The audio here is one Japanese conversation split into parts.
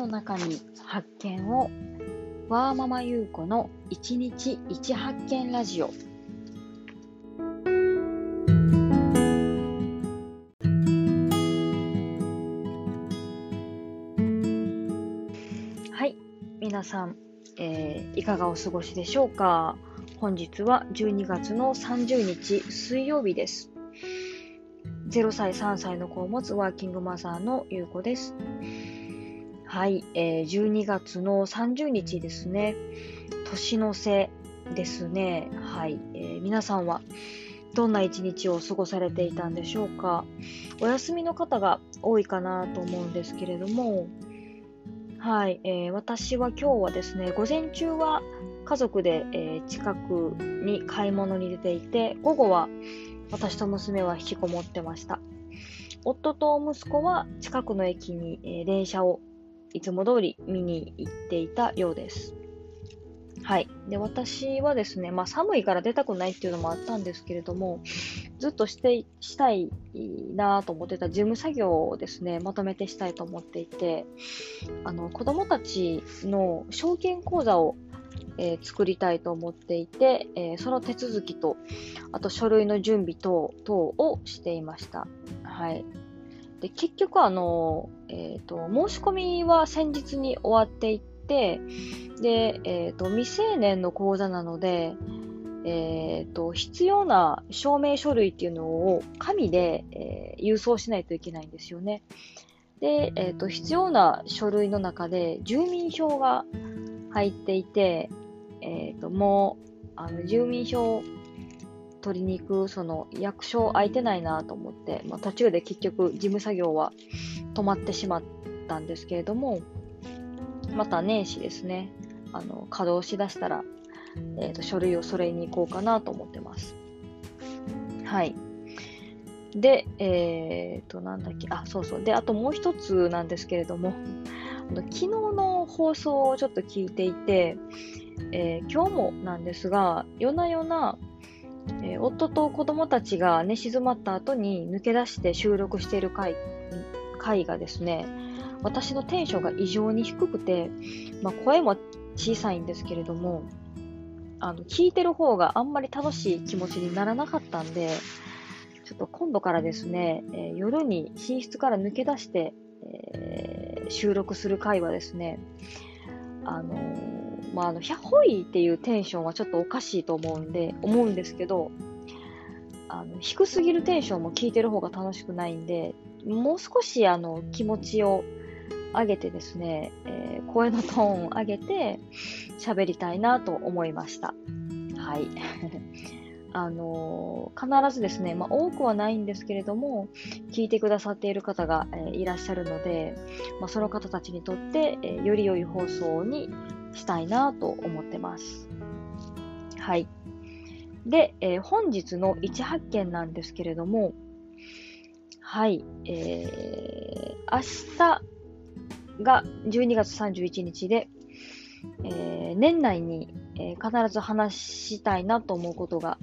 の中に発見をわーママゆうこの一日一発見ラジオ。はい皆さん、えーいかがお過ごしでしょうか？本日は12月の30日水曜日です。0歳3歳の子を持つワーキングマザーのゆうこです。はい、えー12月の30日ですね。年の瀬ですね。はい、えー皆さんはどんな一日を過ごされていたんでしょうか。お休みの方が多いかなと思うんですけれども、はい、えー私は今日はですね、午前中は家族で、えー近くに買い物に出ていて、午後は私と娘は引きこもってました。夫と息子は近くの駅に、えー電車をいつも通り見に行っていたようです。はい。で、私はですね、まあ寒いから出たくないっていうのもあったんですけれども、ずっとして、したいなと思ってた事務作業をですね、まとめてしたいと思っていて、あの、子供たちの証券口座を、えー作りたいと思っていて、えーその手続きと、あと書類の準備等等をしていました。はい。で、結局あの、えっ、と、申し込みは先日に終わっていって、で、えっ、と、未成年の口座なので、えっ、と、必要な証明書類っていうのを紙で、えー郵送しないといけないんですよね。で、えっ、と、必要な書類の中で住民票が入っていて、えっ、と、もう、あの、住民票取りに行く、その役所空いてないなと思って、まあ、途中で結局事務作業は止まってしまったんですけれども、また年始ですね、あの稼働しだしたら、えーと書類をそれに行こうかなと思ってます。はい。で、えっ、と、なんだっけ、あ、そうそう。で、あともう一つなんですけれども、昨日の放送をちょっと聞いていて、えー今日もなんですが、夜な夜な、えー夫と子供たちが寝静まった後に抜け出して収録している回回がですね、私のテンションが異常に低くて、まあ、声も小さいんですけれども、あの聞いてる方があんまり楽しい気持ちにならなかったんで、ちょっと今度からですね、えー夜に寝室から抜け出して、えー収録する回はですね、あのまあ、あの、ヒャッホイっていうテンションはちょっとおかしいと思うんで、思うんですけど、あの、低すぎるテンションも聞いてる方が楽しくないんで、もう少しあの、気持ちを上げてですね、えー声のトーンを上げて喋りたいなと思いました。はい。あのー必ずですね、まあ、多くはないんですけれども、聞いてくださっている方が、えーいらっしゃるので、まあ、その方たちにとって、えーより良い放送にしたいなと思ってます。はい。で、えー本日の一発見なんですけれども、はい、えー、明日が12月31日で、えー年内に、えー必ず話したいなと思うことが、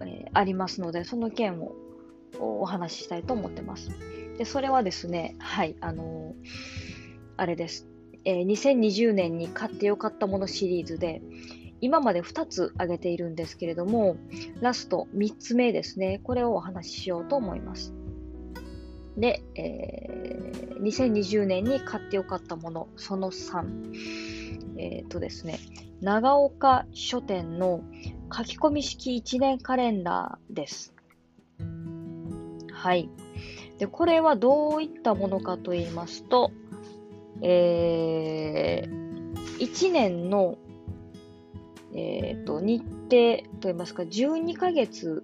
えーありますので、その件をお話ししたいと思ってます。で、それはですね、はい、あのあれです。えー2020年に買ってよかったものシリーズで、今まで2つ挙げているんですけれども、ラスト3つ目ですね。これをお話ししようと思います。で、えー2020年に買ってよかったもの、その3。えっ、とですね、長岡書店の書き込み式1年カレンダーです。はい。で、これはどういったものかと言いますと、え1年の、えー、と日程といいますか、12ヶ月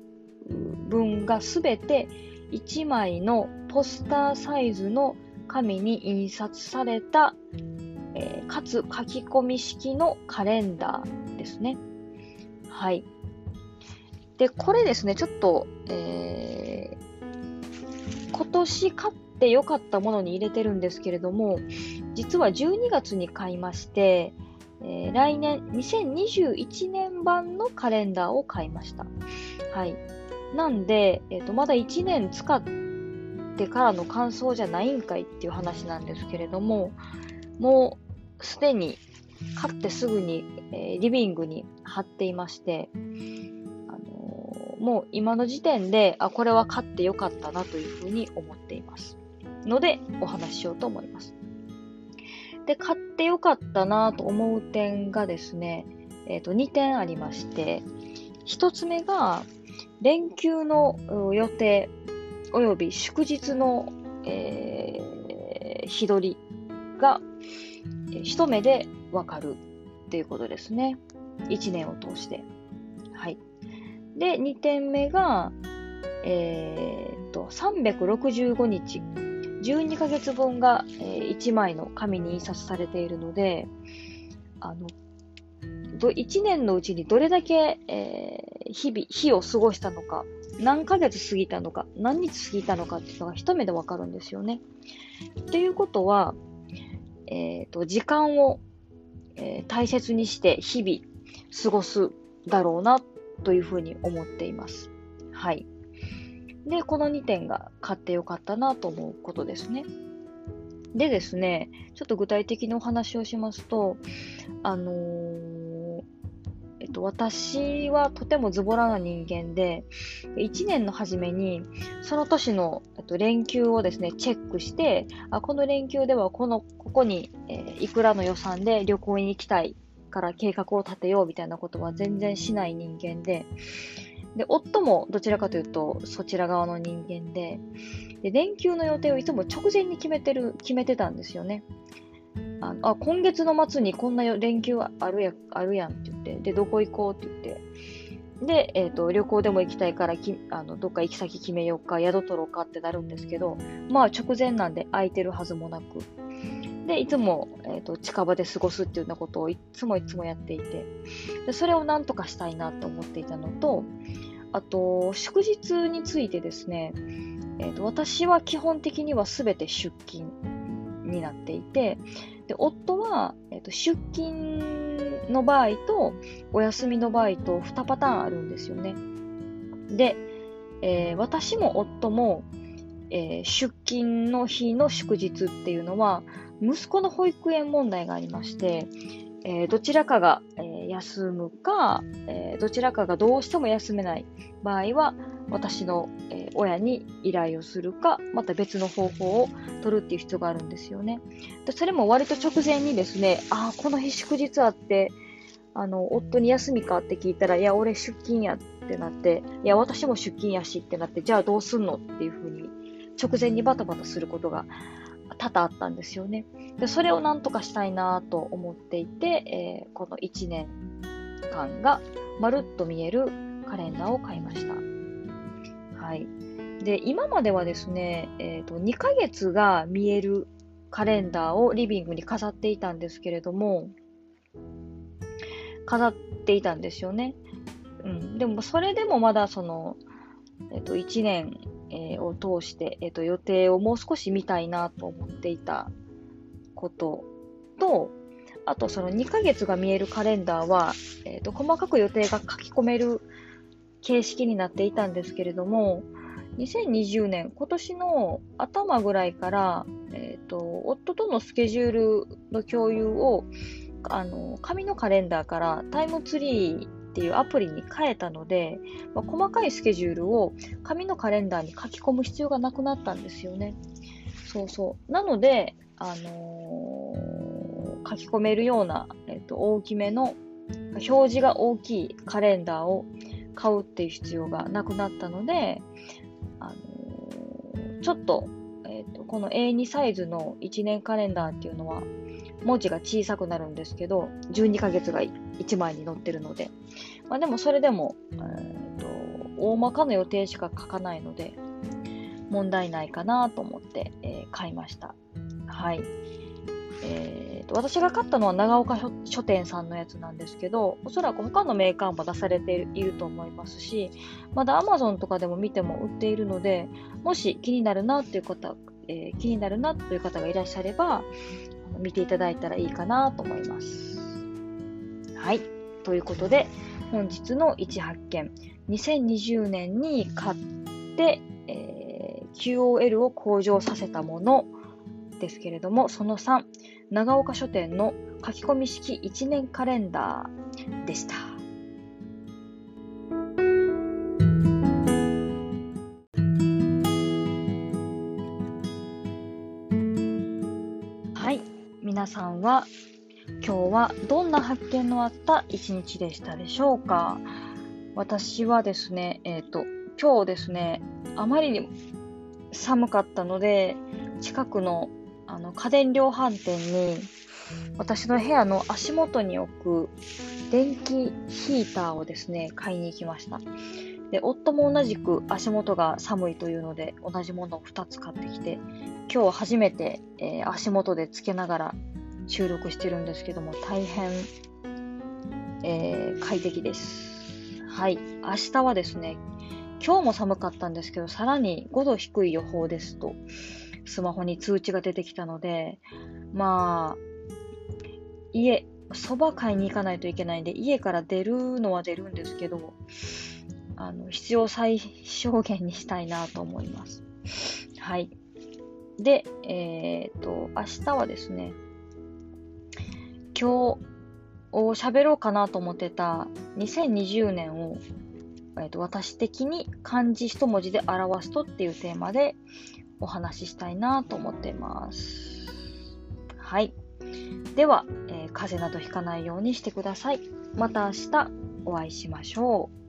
分がすべて1枚のポスターサイズの紙に印刷された、えーかつ書き込み式のカレンダーですね。はい。で、これですね、ちょっと、えー今年買って良かったものに入れてるんですけれども、実は12月に買いまして、えー来年2021年版のカレンダーを買いました。はい。なんで、えっ、と、まだ1年使ってからの感想じゃないんかいっていう話なんですけれども、もうすでに買ってすぐに、えー、リビングに貼っていまして、あのー、もう今の時点で、あ、これは買ってよかったなというふうに思っています。ので、お話ししようと思います。で、買ってよかったなと思う点がですね、えっ、ー、と、2点ありまして、1つ目が、連休の予定及び祝日の、えー、日取りが、一目でわかるっていうことですね。1年を通して。はい。で、2点目が、えー、っと、365日、12ヶ月分が、えー、1枚の紙に印刷されているので、あの、1年のうちにどれだけ、えー、日々、日を過ごしたのか、何ヶ月過ぎたのか、何日過ぎたのかっていうのが一目でわかるんですよね。っていうことは、え、ー、と、時間を、えー、大切にして日々過ごすだろうなというふうに思っています。はい。で、この2点が買ってよかったなと思うことですね。でですね、ちょっと具体的にお話をしますと、あのーえっと、私はとてもズボラな人間で、1年の初めに、その年の、えっと、連休をですね、チェックして、あこの連休ではこの、ここに、えー、いくらの予算で旅行に行きたいから計画を立てようみたいなことは全然しない人間で、で、夫もどちらかというと、そちら側の人間で、で、連休の予定をいつも直前に決めてる、決めてたんですよね。ああ、今月の末にこんな連休あるやあるやんって言って、で、どこ行こうって言って、で、えっ、ー、と、旅行でも行きたいからき、あの、どっか行き先決めようか、宿取ろうかってなるんですけど、まあ直前なんで空いてるはずもなく、で、いつも、え、ー、と、近場で過ごすっていうようなことをいつもいつもやっていて、で、それをなんとかしたいなと思っていたのと、あと、祝日についてですね、え、ー、と、私は基本的には全て出勤になっていて、で、夫は、えーと、出勤の場合とお休みの場合と2パターンあるんですよね。で、えー、私も夫も、えー、出勤の日の祝日っていうのは、息子の保育園問題がありまして、えー、どちらかが、えー、休むか、えー、どちらかがどうしても休めない場合は、私の、え親に依頼をするか、また別の方法を取るっていう必要があるんですよね。でそれも割と直前にですね、ああ、この日祝日あって、あの、夫に休みかって聞いたら、いや、俺出勤やってなって、いや、私も出勤やしってなって、じゃあどうすんのっていうふうに、直前にバタバタすることが多々あったんですよね。で、それをなんとかしたいなと思っていて、えー、この1年間がまるっと見えるカレンダーを買いました。はい。で、今まではですね、えっ、ー、と、2ヶ月が見えるカレンダーをリビングに飾っていたんですけれども、飾っていたんですよね。うん。でも、それでもまだその、えっ、と、1年、えー、を通して、えっ、と、予定をもう少し見たいなと思っていたことと、あとその2ヶ月が見えるカレンダーは、えっ、と、細かく予定が書き込める形式になっていたんですけれども、2020年、今年の頭ぐらいから、えっ、ー、と、夫とのスケジュールの共有を、あの、紙のカレンダーからタイムツリーっていうアプリに変えたので、まあ、細かいスケジュールを紙のカレンダーに書き込む必要がなくなったんですよね。そうそう。なので、あのー、書き込めるような、えっ、と、大きめの、表示が大きいカレンダーを買うっていう必要がなくなったので、あのー、ちょっと、えーと、この A2 サイズの1年カレンダーっていうのは、文字が小さくなるんですけど、12ヶ月が1枚に載ってるので、まあ、でもそれでも、えーと、大まかな予定しか書かないので、問題ないかなと思って、えー、買いました。はい。えーと、私が買ったのは長岡書店さんのやつなんですけど、おそらく他のメーカーも出されていると思いますし、まだ Amazon とかでも見ても売っているので、もし気になるなっていう方、えー、気になるなという方がいらっしゃれば、見ていただいたらいいかなと思います。はい。ということで、本日の1発見。2020年に買って、えー、QOL を向上させたものですけれども、その3、長岡書店の書き込み式1年カレンダーでした。皆さんは今日はどんな発見のあった一日でしたでしょうか？私はですね、えっ、ー、と、今日ですね、あまりに寒かったので、近くのあの家電量販店に私の部屋の足元に置く電気ヒーターをですね、買いに行きました。で、夫も同じく足元が寒いというので、同じものを2つ買ってきて、今日初めて、えー、足元でつけながら収録してるんですけども、大変、えー、快適です。はい。明日はですね、今日も寒かったんですけど、さらに5度低い予報ですと、スマホに通知が出てきたので、まあ、家、そば買いに行かないといけないんで、家から出るのは出るんですけど、あの、必要最小限にしたいなと思います。はい。で、えっ、と、明日はですね、今日喋ろうかなと思ってた2020年を、えーと私的に漢字一文字で表すとっていうテーマでお話ししたいなと思ってます。はい。では、えー、風邪などひかないようにしてください。また明日お会いしましょう。